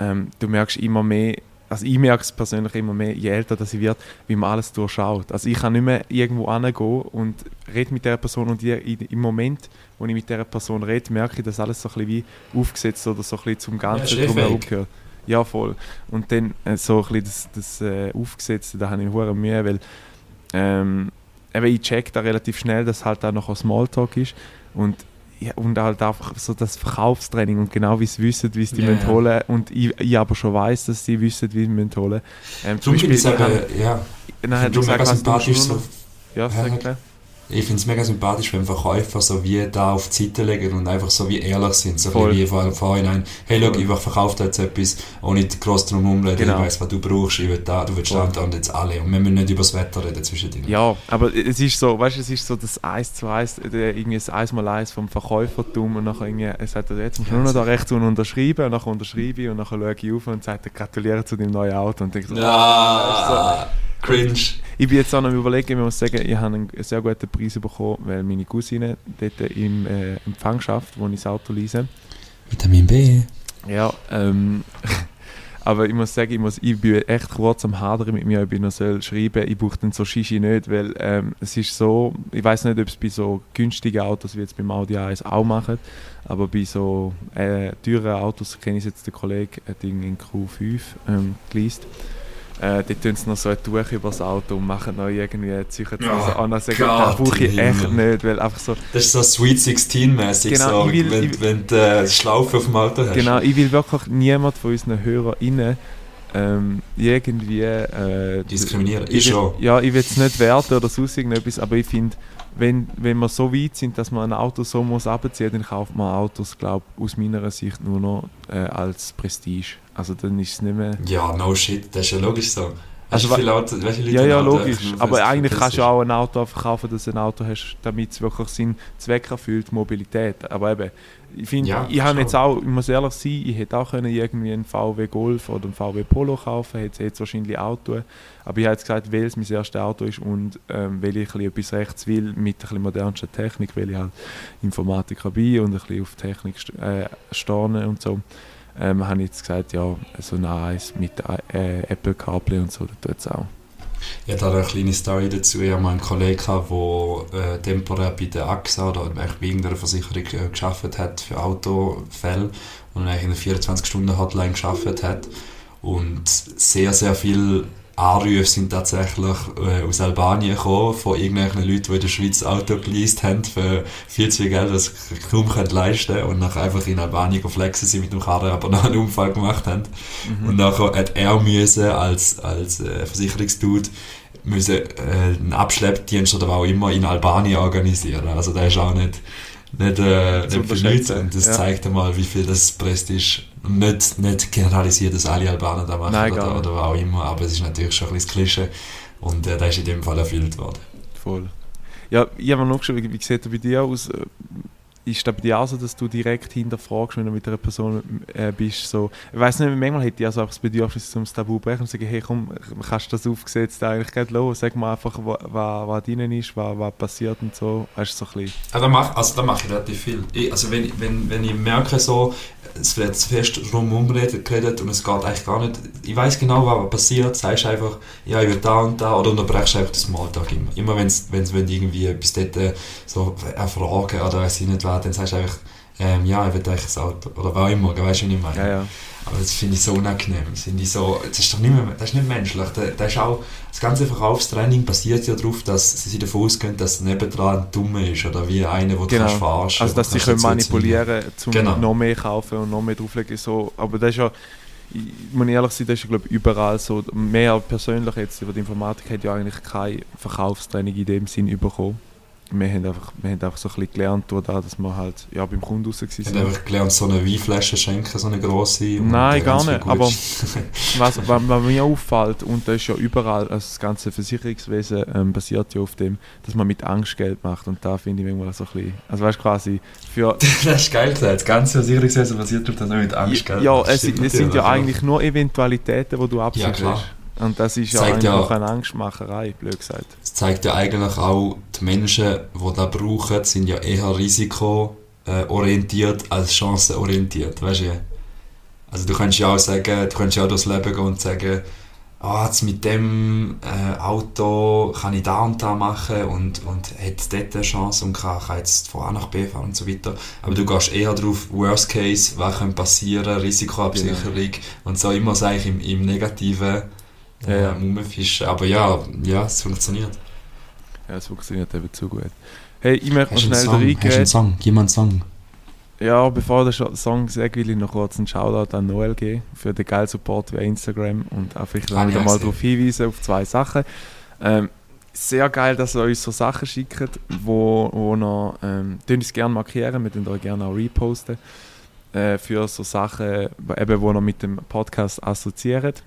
ähm, du merkst immer mehr, also ich merke es persönlich immer mehr, je älter das ich wird, wie man alles durchschaut. Also ich kann nicht mehr irgendwo hingehen und rede mit der Person und in- im Moment, wo ich mit der Person rede, merke ich, dass alles so ein bisschen wie aufgesetzt oder so ein bisschen zum Ganzen eh drumherum gehört. Ja, voll. Und dann äh, so ein bisschen das, das äh, Aufgesetzte, da habe ich hure Mühe, weil ähm, eben ich check da relativ schnell, dass halt auch noch ein Smalltalk ist und ja, und halt einfach so das Verkaufstraining und genau wie sie wissen, wie sie die Ja, ja. holen und ich, ich aber schon weiß, dass sie wissen, wie sie müssen holen. Ähm, Darum finde ich ich eben, ja, gesagt, was du sympathisch so. Ja, Ja, sag gleich. Ich finde es mega sympathisch, wenn Verkäufer so wie da auf die Seite legen und einfach so wie ehrlich sind. So Voll. wie vor- vorhinein. Hey, schau, ich verkaufe dir jetzt etwas, ohne groß drum rumreden. Genau. Ich weiss, was du brauchst. Ich will da, du willst Voll. da und da jetzt alle. Und wir müssen nicht über das Wetter reden zwischendrin. Ja, aber es ist so, weißt du, es ist so das 1 zu 1, der- irgendwie das 1 mal 1 vom Verkäufertum und nachher irgendwie, er sagt, jetzt musst du nur noch da rechts unten unterschreiben und nachher unterschreibe ich und nachher schaue ich auf und sagt, gratuliere zu deinem neuen Auto und denke so, Ja, cringe. Ich bin jetzt auch noch am überlegen, ich muss sagen, ich habe einen sehr guten Preis bekommen, weil meine Cousine dort im äh, Empfang schafft, wo ich das Auto lease. Vitamin B. Ja, ähm, [laughs] aber ich muss sagen, ich, muss, ich bin echt kurz am Hadern mit mir, ob ich noch soll schreiben Ich brauche dann so Shishi nicht, weil ähm, es ist so, ich weiß nicht, ob es bei so günstigen Autos wie jetzt beim Audi A1 auch machen, aber bei so äh, teuren Autos kenne ich jetzt den Kollegen, hat in Q5 ähm, geleast. Äh, dort tun sie noch so ein Tuch über das Auto und machen noch irgendwie Zeug Oh so an. Also, das brauche ich echt nicht, weil einfach so, Das ist so Sweet 16-mäßig, Genau, so, ich will- wenn, ich- wenn du äh, Schlaufe auf dem Auto hast. Genau, ich will wirklich niemand von unseren HörerInnen ähm, irgendwie äh, Diskriminieren. Ich schon. Ja, ich will es nicht werten oder sonst irgendetwas, aber ich finde, wenn, wenn wir so weit sind, dass man ein Auto so muss abziehen, dann kauft man Autos, glaube aus meiner Sicht nur noch äh, als Prestige. Also dann ist es nicht mehr... Ja, no shit, das ist ja logisch so. Also, wie viele Ja, Leute ja, Auto logisch. Aber eigentlich kannst du auch ein Auto einfach kaufen, dass du ein Auto hast, damit es wirklich seinen Zweck erfüllt, Mobilität. Aber eben, ich finde, Ja, ich habe jetzt auch, ich muss ehrlich sein, ich hätte auch können irgendwie einen VW Golf oder einen VW Polo kaufen, hätte es jetzt wahrscheinlich auch tun. Aber ich habe jetzt gesagt, weil es mein erstes Auto ist und ähm, weil ich ein bisschen etwas rechts will, mit ein bisschen modernster Technik, weil ich halt Informatiker bin und ein bisschen auf Technik äh, stehe und so. Ähm, habe ich jetzt gesagt, ja, so ein A1 mit äh, Apple CarPlay und so, das tut es auch. Habe da eine kleine Story dazu. Ich habe mal einen Kollegen, der äh, temporär bei der AXA oder bei irgendeiner Versicherung äh, gearbeitet hat für Autofälle und eigentlich in einer 24-Stunden-Hotline gearbeitet hat. Und sehr, sehr viele Anrufe sind tatsächlich äh, aus Albanien gekommen, von irgendwelchen Leuten, die in der Schweiz Auto geleast haben für viel zu viel Geld, das sie kaum können leisten können und nachher einfach in Albanien flexen sie mit dem Karren, aber noch einen Unfall gemacht haben. Und nachher hat er müssen als, als äh, Versicherungsdude müssen, äh, einen Abschleppdienst oder was auch immer in Albanien organisieren. Also der ist auch nicht, nicht, äh, nicht für Und das ja. zeigt einmal, wie viel das Prestige nicht, nicht generalisiert, dass alle Albaner da machen Nein, oder, oder was auch immer, aber es ist natürlich schon ein bisschen das Klischee. Und äh, der ist in dem Fall erfüllt worden. Voll. Ja, ich habe noch geschaut, wie, wie sieht das bei dir aus? Äh, Ist das bei dir auch so, dass du direkt hinterfragst, wenn du mit einer Person äh, bist? So, ich weiß nicht, manchmal hätte ich also auch das Bedürfnis, um das Tabu zu brechen und zu sagen, hey komm, kannst du das aufgesetzt eigentlich gleich los? Sag mal einfach, was, was drin ist, was, was passiert und so. Weißt so ein. Ja, da mache also mach ich relativ viel. Ich, also wenn, wenn, wenn ich merke, so, es wird zu fest drumherum redet- geredet und es geht eigentlich gar nicht, ich weiß genau, was passiert, sagst einfach, ja, ich will da und da, oder unterbrechst einfach den Smalltalk immer. Immer wenn es irgendwie etwas dort äh, so erfragen oder weiß ich nicht was, dann sagst du einfach, ähm, ja, ich will eigentlich das Auto, oder was auch immer, weißt du, was ich meine? Ja, ja. Aber das finde ich so unangenehm. Das, ich so, das ist doch nicht mehr, das ist nicht menschlich. Da, da ist auch, das ganze Verkaufstraining basiert ja darauf, dass sie davon ausgehen, dass nebendran ein Dummer ist oder wie einer, der Genau. du verarschen Also, dass sie können manipulieren um Genau. noch mehr kaufen und noch mehr drauflegen. So. Aber das ist ja, ich muss ehrlich sein, das ist glaube überall so. Mehr persönlich jetzt über die Informatik hat ja eigentlich keine Verkaufstraining in dem Sinn bekommen wir haben einfach, wir haben einfach so ein bisschen gelernt, dass wir halt ja, beim Kunden raus waren. Wir haben einfach gelernt, so eine Weinflasche schenken, so eine grosse. Nein, gar nicht. Aber [laughs] was, was, mir auffällt, und das ist ja überall, also das ganze Versicherungswesen ähm, basiert ja auf dem, dass man mit Angst Geld macht. Und da finde ich manchmal so ein bisschen, also weißt du, quasi für... [laughs] das ist geil gesagt, das ganze Versicherungswesen basiert auf, dass man mit Angst Geld ja, macht. Ja, es, es sind ja eigentlich nur Eventualitäten, die du absicherst. Ja, und das ist ja eigentlich ja, eine Angstmacherei, blöd gesagt. Es zeigt ja eigentlich auch, die Menschen, die das brauchen, sind ja eher risikoorientiert als chancenorientiert, weißt du? Also du kannst ja auch sagen, du kannst ja auch durchs Leben gehen und sagen, ah, jetzt mit dem äh, Auto kann ich da und da machen und, und hätte dort eine Chance und kann, kann jetzt von A nach B fahren und so weiter. Aber du gehst eher darauf, Worst Case, was könnte passieren, Risikoabsicherung genau. und so immer sage ich im, im Negativen ja, ja. rumfischen. Aber ja, ja, es funktioniert. Ja, es funktioniert eben zu gut. Hey, ich möchte noch schnell reingehen. Hast du einen Song? Gib einen Song. Ja, bevor der Song sagt, will ich noch kurz einen Shoutout an Noel geben für den geilen Support via Instagram und auch vielleicht ah, mal darauf hinweisen, auf zwei Sachen. Ähm, sehr geil, dass ihr uns so Sachen schickt, wo, wo noch, ähm, uns gerne markieren, wir tun euch gerne auch reposten, äh, für so Sachen, eben, wo ihr mit dem Podcast assoziiert.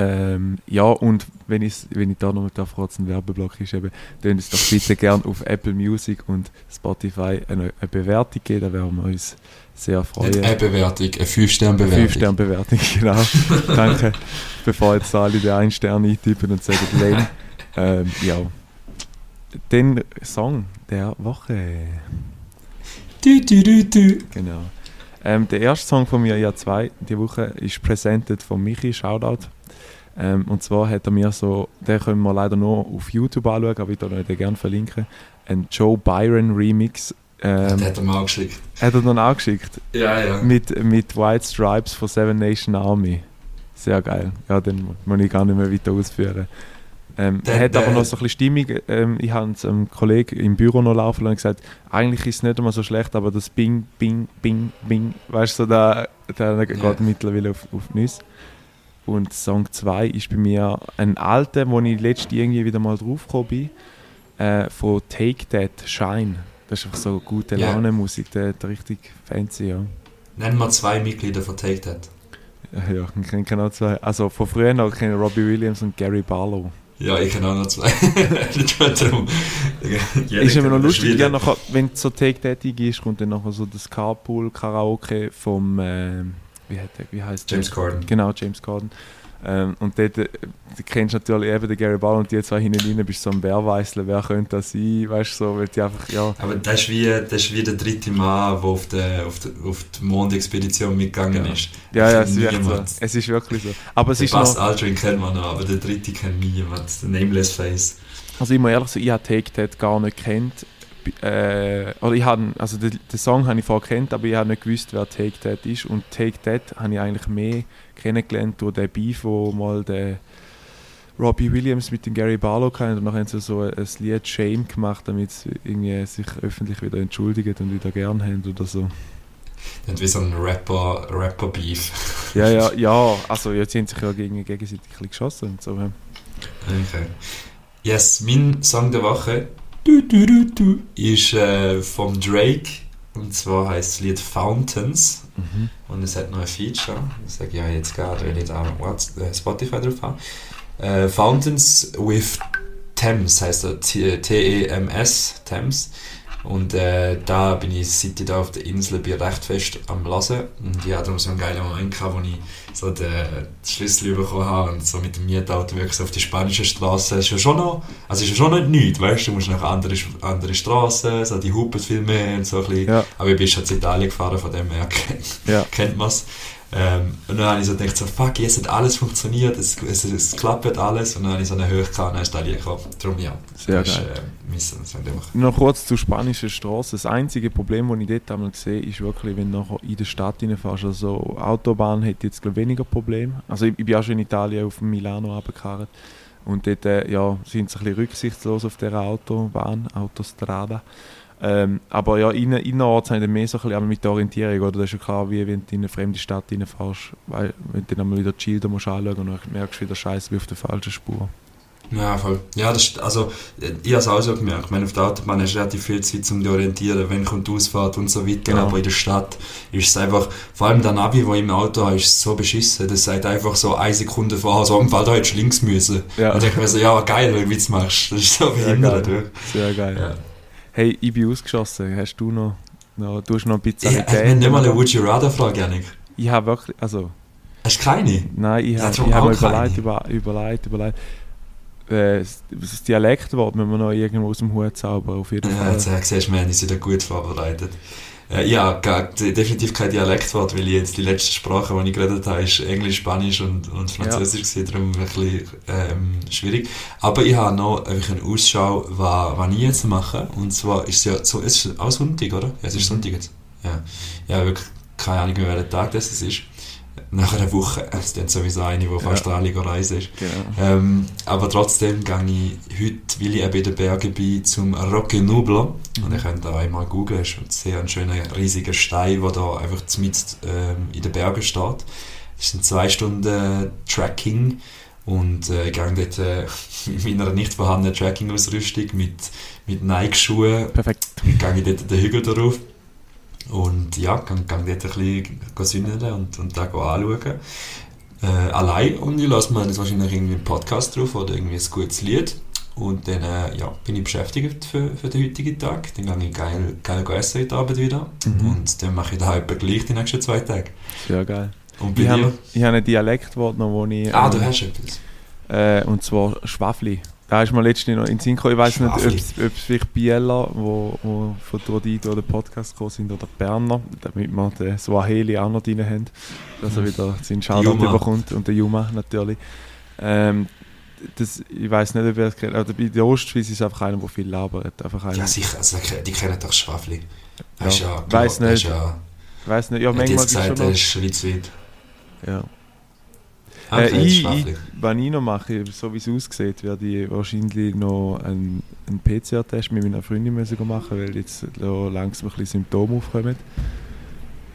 Ähm, ja, und wenn ich, wenn ich da noch darf, kurz einen Werbeblock ist, eben, dann es doch bitte gerne auf Apple Music und Spotify eine, eine Bewertung geben, da werden wir uns sehr freuen. Eine Bewertung, eine 5-Sterne-Bewertung. 5-Sterne-Bewertung, [laughs] genau. Danke. Bevor jetzt alle den einen Stern eintippen und sagen, lame. Ähm, ja. Den Song der Woche. Du, du, du, du. Genau. Ähm, der erste Song von mir, ja zwei, die Woche, ist presented von Michi, Shoutout. Ähm, und zwar hat er mir so, den können wir leider nur auf YouTube anschauen, aber ich würde den gerne verlinken, einen Joe Byron Remix. Ähm, den hat er mir auch geschickt. Hat er dann auch geschickt? Ja, ja. Mit, mit White Stripes von Seven Nation Army. Sehr geil. Ja, den muss ich gar nicht mehr weiter ausführen. Ähm, er hat aber noch so ein bisschen Stimmung. Ähm, ich habe es einem Kollegen im Büro noch laufen und gesagt, eigentlich ist es nicht immer so schlecht, aber das Bing, Bing, Bing, Bing, weißt du, so, der, der geht yeah. mittlerweile auf, auf Nüsse. Und Song 2 ist bei mir ein alter, wo ich letztens irgendwie wieder mal draufgekommen bin, äh, von Take That Shine. Das ist einfach so gute Laune Musik, der ist richtig fancy, ja. Nennen wir zwei Mitglieder von Take That. Ja, ich kenne genau zwei. Also von früher noch kenne Robbie Williams und Gary Barlow. Ja, ich kenne auch noch zwei. [laughs] ist immer noch lustig, ja, nachher, wenn du so Take That gehst, kommt dann nachher so das Carpool-Karaoke vom... Äh, wie, hat der, wie heißt James Corden. Genau, James Corden. Ähm, und dort, äh, du kennst natürlich eben den Gary Ball und die zwei hinten rein, bist so ein Bärweißler, wer könnte das sein, weißt so, weil die einfach, ja. Aber das ist wie, das ist wie der dritte Mann, der auf, der, auf, der, auf die Mondexpedition mitgegangen ja. ist. Ja, ja, es ist, so. es ist wirklich so. Aber es der ist Buzz noch, Aldrin kennt man noch, aber der dritte kennt niemand, der Nameless Face. Also ich muss ehrlich sagen, ich habe Take That gar nicht kennt äh, oder ich habe, also den, den Song habe ich vorher kennt, aber ich habe nicht gewusst, wer Take That ist. Und Take That habe ich eigentlich mehr kennengelernt durch den Beef, wo mal der Robbie Williams mit dem Gary Barlow kennt und dann haben sie so ein, Lied Shame gemacht, damit sie irgendwie sich öffentlich wieder entschuldigen und wieder gern haben oder so. Das wie so ein Rapper, Rapper Beef. ja, ja, [laughs] ja, also jetzt sind sich ja gegen, gegenseitig ein bisschen geschossen und so. Okay. Yes, mein Song der Woche du, du, du, du, ist äh, vom Drake. Und zwar heißt das Lied Fountains. Mhm. Und es hat noch ein Feature. Das sage ich ja jetzt gerade, wenn ich da äh, Spotify drauf habe. Äh, Fountains with Thames heißt er. T-E-M-S, Thames. Und äh, da bin ich, seit ich da auf der Insel bin, recht fest am Lassen. Und ich hatte so einen geilen Moment gehabt, wo ich so den, Schlüssel bekommen habe und so mit dem Mietauto wirklich auf die spanische Straße. ist ja schon noch, also ist ja schon nicht nichts, weißt du, du musst nach andere, andere Straßen, so die Hupen viel mehr und so ein bisschen. Ja. Aber ich bin schon zu Italien gefahren, von dem her [laughs] ja. kennt man es. Ähm, und dann habe ich so gedacht, so, fuck, jetzt hat alles funktioniert, es, es, es klappt alles. Und dann habe ich so eine Höhe gehabt und dann ist da gekommen. Darum ja. Sehr das geil. Ist, äh, Noch kurz zur spanischen Straße. Das einzige Problem, das ich dort einmal sehe, ist wirklich, wenn du nachher in der Stadt reinfährst. Also Autobahn hat jetzt glaub, weniger Probleme. Also ich, ich bin auch schon in Italien auf Milano runtergefahren. Und dort äh, ja, sind sie ein bisschen rücksichtslos auf dieser Autobahn, Autostrada. Ähm, aber ja, innen, innerorts haben wir mehr so ein bisschen mit der Orientierung, oder? Das ist ja klar, wie wenn du in eine fremde Stadt reinfährst, weil, wenn du dann einmal wieder die Schilder musst anschauen und dann merkst du wieder Scheiße wie auf der falschen Spur. Ja, voll. Ja, das ist, also, ich habe es auch so gemerkt. Ich meine, auf der Autobahn hast du relativ viel Zeit, um dich orientieren, wenn kommt die Ausfahrt und so weiter. Genau. Aber in der Stadt ist es einfach, vor allem der Navi, der im Auto hat, ist so beschissen. Das sagt einfach so eine Sekunde vorher, so, im Fall, da hättest du links müssen. Ja. Und ich denke mir so, ja, geil, wie du es machst. Das ist so Sehr behindert. geil. Ja. Sehr geil. Ja. Hey, ich bin ausgeschossen. Hast du noch, noch, du hast noch ein Ich, bisschen ich habe nicht mal eine Would You Rather Frage, Janik. Ich habe wirklich, also, Hast du keine? nein, ich Ja, habe ich hab mir überlegt, über, überlegt, überlegt. Äh, das Dialektwort müssen wir noch irgendwo aus dem Hut zaubern, auf jeden Ja, Fall. jetzt äh, siehst du, wir haben uns wieder gut vorbereitet. Äh, ja, definitiv kein Dialektwort, weil ich jetzt die letzte Sprache, die ich geredet habe, ist Englisch, Spanisch und, und Französisch, ja. darum ein bisschen ähm, schwierig. Aber ich habe noch eine Ausschau, was, was ich jetzt mache. Und zwar ist es ja so, es ist auch Sonntag, oder? Ja, es ist Mhm. Sonntag jetzt. Ja, ja wirklich keine Ahnung welcher Tag das ist. Nach einer Woche, es ist dann sowieso eine, die fast Ja. alle reisen ist. Genau. Ähm, aber trotzdem gehe ich heute, weil ich eben in den Bergen bin, zum Roque Nublo. Und ihr könnt da einmal googeln, es ist ein sehr ein schöner, riesiger Stein, der da einfach mitten ähm, in den Bergen steht. Es sind zwei Stunden Tracking und äh, ich gehe dort äh, [laughs] mit meiner nicht vorhandenen Tracking-Ausrüstung mit, mit Nike-Schuhen Perfekt. und gehe dort den Hügel darauf. Und ja, gehe, gehe dort ein bisschen sünneln und, und da anschauen. Äh, allein und ich lasse mir jetzt wahrscheinlich irgendwie einen Podcast drauf oder irgendwie ein gutes Lied. Und dann äh, ja, bin ich beschäftigt für, für den heutigen Tag. Dann gehe ich geil, geil essen heute Abend wieder. Mhm. Und dann mache ich da etwa gleich die nächsten zwei Tage. Sehr geil. Und Ich habe, ich habe ein Dialektwort noch, wo ich... ah, ähm, du hast etwas. Äh, und zwar Schwafli. Da ist mir letztens noch in den Sinn gekommen. Ich weiß nicht, ob es es vielleicht Bieler, wo, wo von Trodito oder Podcast gekommen sind, oder Berner, damit wir den Swahili auch noch drin haben, dass er wieder seinen Shoutout bekommt. Und der Juma natürlich. Ähm, das, ich weiß nicht, ob ihr das kennt. Oder bei der Ostschweiz ist es einfach einer, der viel labert. Einfach einer, Ja, sicher. Also, die kennen doch Schwafli. Ja, ja, das nicht. Ja, ich weiß nicht, ja, manchmal jetzt ist es gesagt, schon er noch. ist schweizweit. Ja. Äh, ich, ich, wenn ich noch mache, so wie es aussieht, werde ich wahrscheinlich noch einen, einen PCR-Test mit meiner Freundin müssen machen, weil jetzt langsam ein bisschen Symptome aufkommen.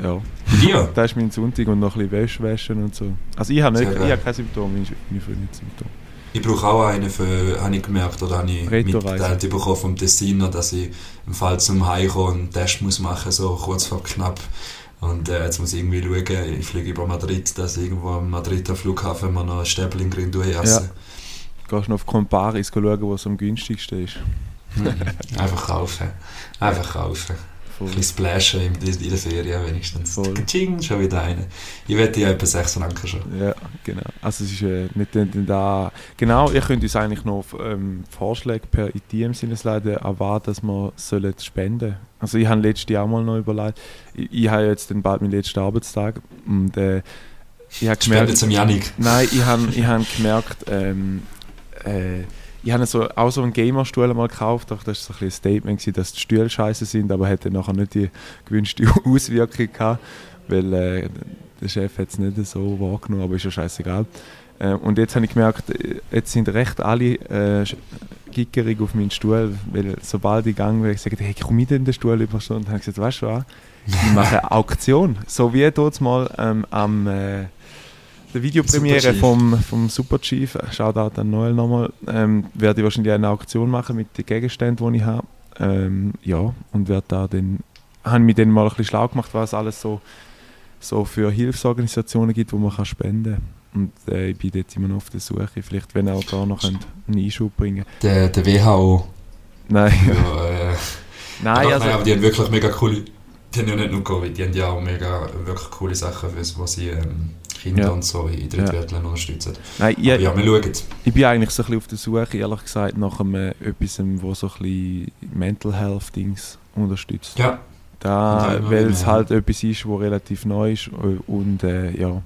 Ja, dir? [laughs] das ist mein Sonntag und noch ein bisschen Wäsche waschen und so. Also ich habe nicht, ich habe keine Symptome, meine Freundin hat Symptome. Ich brauche auch einen für, habe ich gemerkt, oder habe ich mitgeteilt bekommen vom Tessiner, dass ich im Fall zum Heimkommen einen Test muss machen so kurz vor knapp. Und äh, jetzt muss ich irgendwie schauen, ich fliege über Madrid, dass irgendwo am Madrider Flughafen mal noch ein Stäbel in Grün essen. Gehst noch auf Comparis schauen, wo es am günstigsten ist. [laughs] Einfach kaufen. Einfach kaufen. Voll. Ein bisschen splashen in, der Ferien wenigstens. Voll. Kaching, schon wieder eine. Ich wette ja etwa 6 Franken schon. Ja, genau. Also es ist äh, denn da... Genau, ihr könnt uns eigentlich noch ähm, Vorschläge per ITM sinnesleiten, an was dass wir sollen spenden. Also ich habe letztes Jahr mal noch überlegt, ich, ich habe jetzt dann bald meinen letzten Arbeitstag und äh, ich habe Spende gemerkt... zum Janik. Nein, ich habe ich hab gemerkt, ähm, äh, ich habe so, auch so einen Gamerstuhl mal gekauft, doch das war so ein, ein Statement, gewesen, dass die Stühle scheiße sind, aber hätte nachher nicht die gewünschte [laughs] Auswirkung gehabt, weil äh, der Chef hat es nicht so wahrgenommen, aber ist ja scheißegal. Äh, und jetzt habe ich gemerkt, äh, jetzt sind recht alle äh, gickerig auf meinen Stuhl, weil sobald ich gegangen bin, gesagt, hey, komm mit in den Stuhl über Stunden, habe ich gesagt, weißt du was, ich mache eine Auktion, so wie dort mal ähm, am äh, der Videopremiere vom, vom Super Chief, Shoutout an Noel nochmal, ähm, werde ich wahrscheinlich eine Auktion machen mit den Gegenständen, die ich habe. Ähm, ja, und werde da dann, habe mich dann mal ein bisschen schlau gemacht, was alles so, so für Hilfsorganisationen gibt, wo man kann spenden kann. Und äh, ich bin jetzt immer noch auf der Suche. Vielleicht, wenn auch da noch könnt, einen Einschub bringen Der, der WHO. Nein, Ja, äh, [laughs] nein, also, aber die haben wirklich mega coole. Die haben ja nicht nur Covid, die haben ja auch mega wirklich coole Sachen, für, wo sie ähm, Kinder Ja. und so in Drittweltländern unterstützen. nein, ich, ja, wir schauen. ich bin eigentlich so ein bisschen auf der Suche, ehrlich gesagt, nach einem, äh, etwas, wo so ein bisschen Mental Health Dings unterstützt. Ja, Da, ja, weil es halt etwas ist, wo relativ neu ist äh, und äh, ja,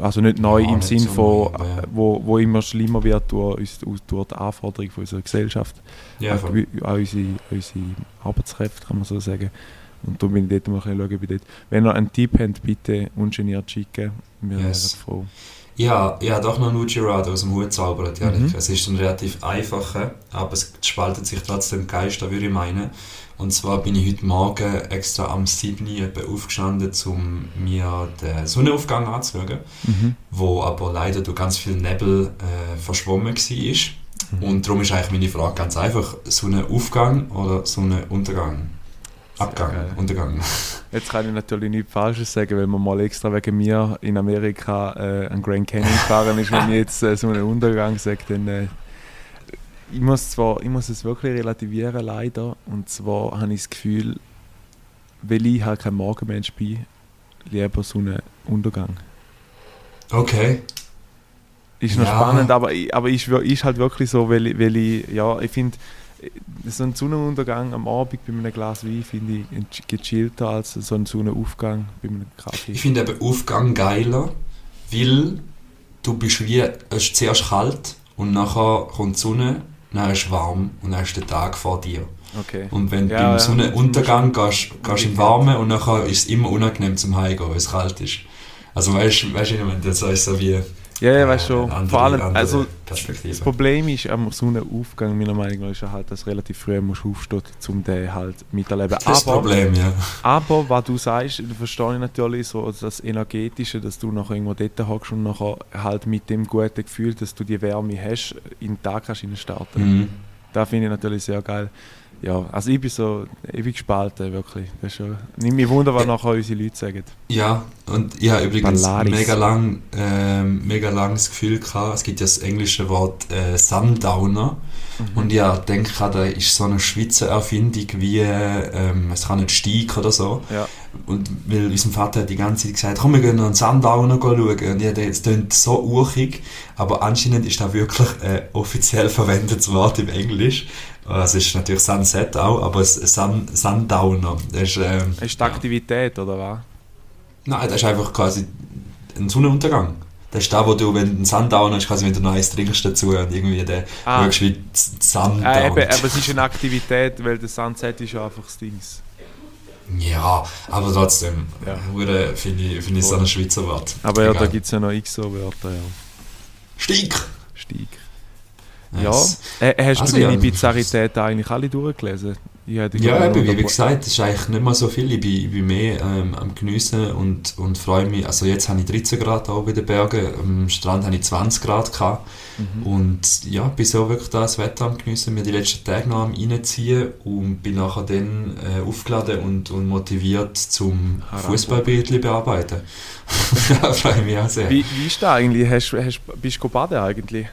also nicht neu Ja, im Sinn so von, ja. äh, wo, wo immer schlimmer wird durch, durch die Anforderung von unserer Gesellschaft, ja voll. an unsere, unsere Arbeitskräfte, kann man so sagen. Und darum bin ich dort mal ein bisschen schauen, wie dort. Wenn ihr einen Tipp habt, bitte ungeniert schicken, wir Yes. wären froh. Ja, habe doch noch einen Ujirado aus dem Hut gezaubert. Ja, Mhm. Es ist ein relativ einfacher, aber es spaltet sich trotzdem Geister, würde ich meinen. Und zwar bin ich heute Morgen extra am 7. Uhr aufgestanden, um mir den Sonnenaufgang anzuschauen, Mhm. wo aber leider durch ganz viel Nebel äh, verschwommen war. Mhm. Und darum ist eigentlich meine Frage ganz einfach, Sonnenaufgang oder Sonnenuntergang? Abgang. Untergang. Jetzt kann ich natürlich nichts Falsches sagen, weil man mal extra wegen mir in Amerika äh, an Grand Canyon gefahren ist. Wenn ich jetzt äh, so einen Untergang sage, dann. Äh, ich, muss zwar, ich muss es wirklich relativieren, leider. Und zwar habe ich das Gefühl, weil ich halt kein Morgenmensch bin, lieber so einen Untergang. Okay. Ist noch Ja. spannend, aber, ich- aber ist, ist halt wirklich so, weil, weil ich, ja, ich finde, so ein Sonnenuntergang am Abend bei einem Glas Wein finde ich gechillter als so ein Sonnenaufgang bei einem Kaffee. Ich finde eben Aufgang geiler, weil du bist wie, es ist zuerst kalt und nachher kommt die Sonne, dann ist es warm und dann ist der Tag vor dir. Okay. Und wenn Ja, beim ja. Sonnenuntergang gehst, gehst du im. Warmen und nachher ist es immer unangenehm zum Heimgehen, weil es kalt ist. Also weißt du, weißt meine, das ist so wie Ja, ja, weißt du, andere- vor allem, also das Problem ist am Sonnenaufgang, meiner Meinung nach, ist ja halt, dass du relativ früh musst aufstehen um den halt miterleben. das ist Aber, Problem, ja. aber was du sagst, verstehe ich natürlich, so das Energetische, dass du nachher irgendwo dort hockst und nachher halt mit dem guten Gefühl, dass du die Wärme hast, in den Tag kannst starten. Mhm. Das finde ich natürlich sehr geil. Ja, also ich bin so, bin gespalten, wirklich. Das ist schon, nicht mich wunder, was Ja. nachher unsere Leute sagen. Ja, und ich habe übrigens Ballaris. mega lang, ähm, mega lang das Gefühl gehabt, es gibt ja das englische Wort äh, Sundowner. Mhm. Und ich denke, das ist so eine Schweizer Erfindung wie, ähm, es kann nicht Steig oder so. Ja. Und weil unser Vater hat die ganze Zeit gesagt, komm, wir gehen noch einen Sundowner schauen. Und dachte, es klingt so urchig, aber anscheinend ist das wirklich ein offiziell verwendetes Wort im Englisch. Also es ist natürlich Sunset auch, aber es Sun, Sundowner. Das ist, ähm, Ist die Aktivität, oder was? Nein, das ist einfach quasi ein Sonnenuntergang. Das ist da, wo du, wenn du einen Sundowner hast, quasi wenn du noch eins trinkst dazu und irgendwie den Ah. schaust wie Sun Äh, eben, aber es ist eine Aktivität, weil der Sunset ist ja einfach das Dings. Ja, aber trotzdem, Ja. finde ich, finde ich so ein Schweizer Wort. Aber ja, da Egal. gibt es ja noch x so Wörter, ja. Steig! Stieg. Nice. Ja. Äh, hast Also, du deine ja. Bizarrität eigentlich alle durchgelesen? Ich Ja, gerne eben, wie gesagt, es ist eigentlich nicht mal so viel. Ich bin, ich bin mehr ähm, am Geniessen und, und freue mich. Also jetzt habe ich 13 Grad auch in den Bergen, am Strand habe ich 20 Grad gehabt. Mhm. Und ja, bin so wirklich das Wetter am Geniessen, mir die letzten Tage noch am reinziehen und bin nachher dann äh, aufgeladen und, und motiviert zum. Fußballbildchen bearbeiten. [laughs] da freue ich mich auch sehr. Wie, wie ist das eigentlich? Hast, hast, bist du baden eigentlich?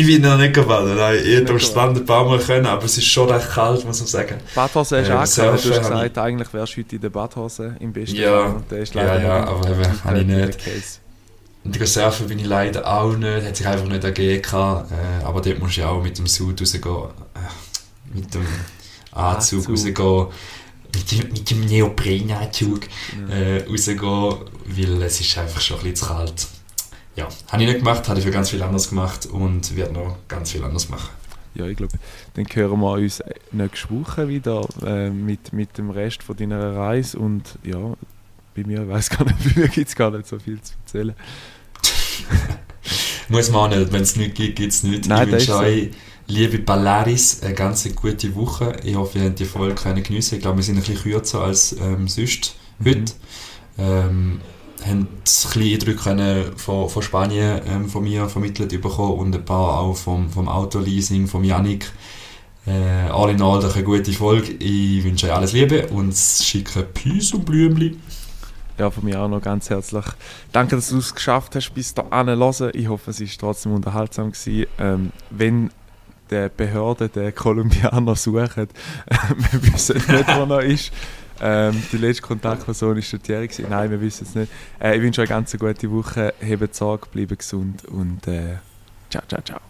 Ich bin noch nicht gebadet, nein. Ich hätte am Strand ein paar Mal können, aber es ist schon recht kalt, muss man sagen. Badhose hast Äh, du angehabt, du hast gesagt, eigentlich wärst du heute in der Badhose im besten Ja. Fall. Und der ist Ja, leider ja, aber eben, habe ich nicht. Case. Und surfen bin ich leider auch nicht, hat sich einfach nicht ergeben. gehabt. Äh, aber dort musst du ja auch mit dem Suit rausgehen, äh, mit dem Anzug Anzug. rausgehen, mit dem, mit dem Neoprenanzug Ja. äh, rausgehen, weil es ist einfach schon ein bisschen zu kalt. Ja, habe ich nicht gemacht, habe ich für ganz viel anders gemacht und werde noch ganz viel anders machen. Ja, ich glaube, dann hören wir uns nächste Woche wieder äh, mit, mit dem Rest von deiner Reise und ja, bei mir weiß gar nicht, [laughs] bei mir gibt es gar nicht so viel zu erzählen. [laughs] Muss man auch nicht, wenn es nichts gibt, gibt es nichts. Nein, ich das ist wünsche so. euch, liebe Ballaris, eine ganz gute Woche. Ich hoffe, ihr habt die Folge können geniessen. Ich glaube, wir sind ein bisschen kürzer als ähm, sonst heute. Ähm, haben ein Eindrücke können von, von Spanien ähm, von mir vermittelt bekommen und ein paar auch vom, vom Autoleasing, vom Yannick. Äh, all in all eine gute Folge. Ich wünsche euch alles Liebe und schicke Peace und Blümchen. Ja, von mir auch noch ganz herzlich. Danke, dass du es geschafft hast, bis dahin hören. Ich hoffe, es war trotzdem unterhaltsam. Gewesen. Ähm, wenn die Behörde den Kolumbianer sucht, [laughs] wir wissen nicht, wo er ist. Ähm, die letzte Kontaktperson war der Thierry. gewesen. Nein, wir wissen es nicht. Äh, ich wünsche euch eine ganz gute Woche. Hebt Sorge, bleibt gesund und äh, ciao, ciao, ciao.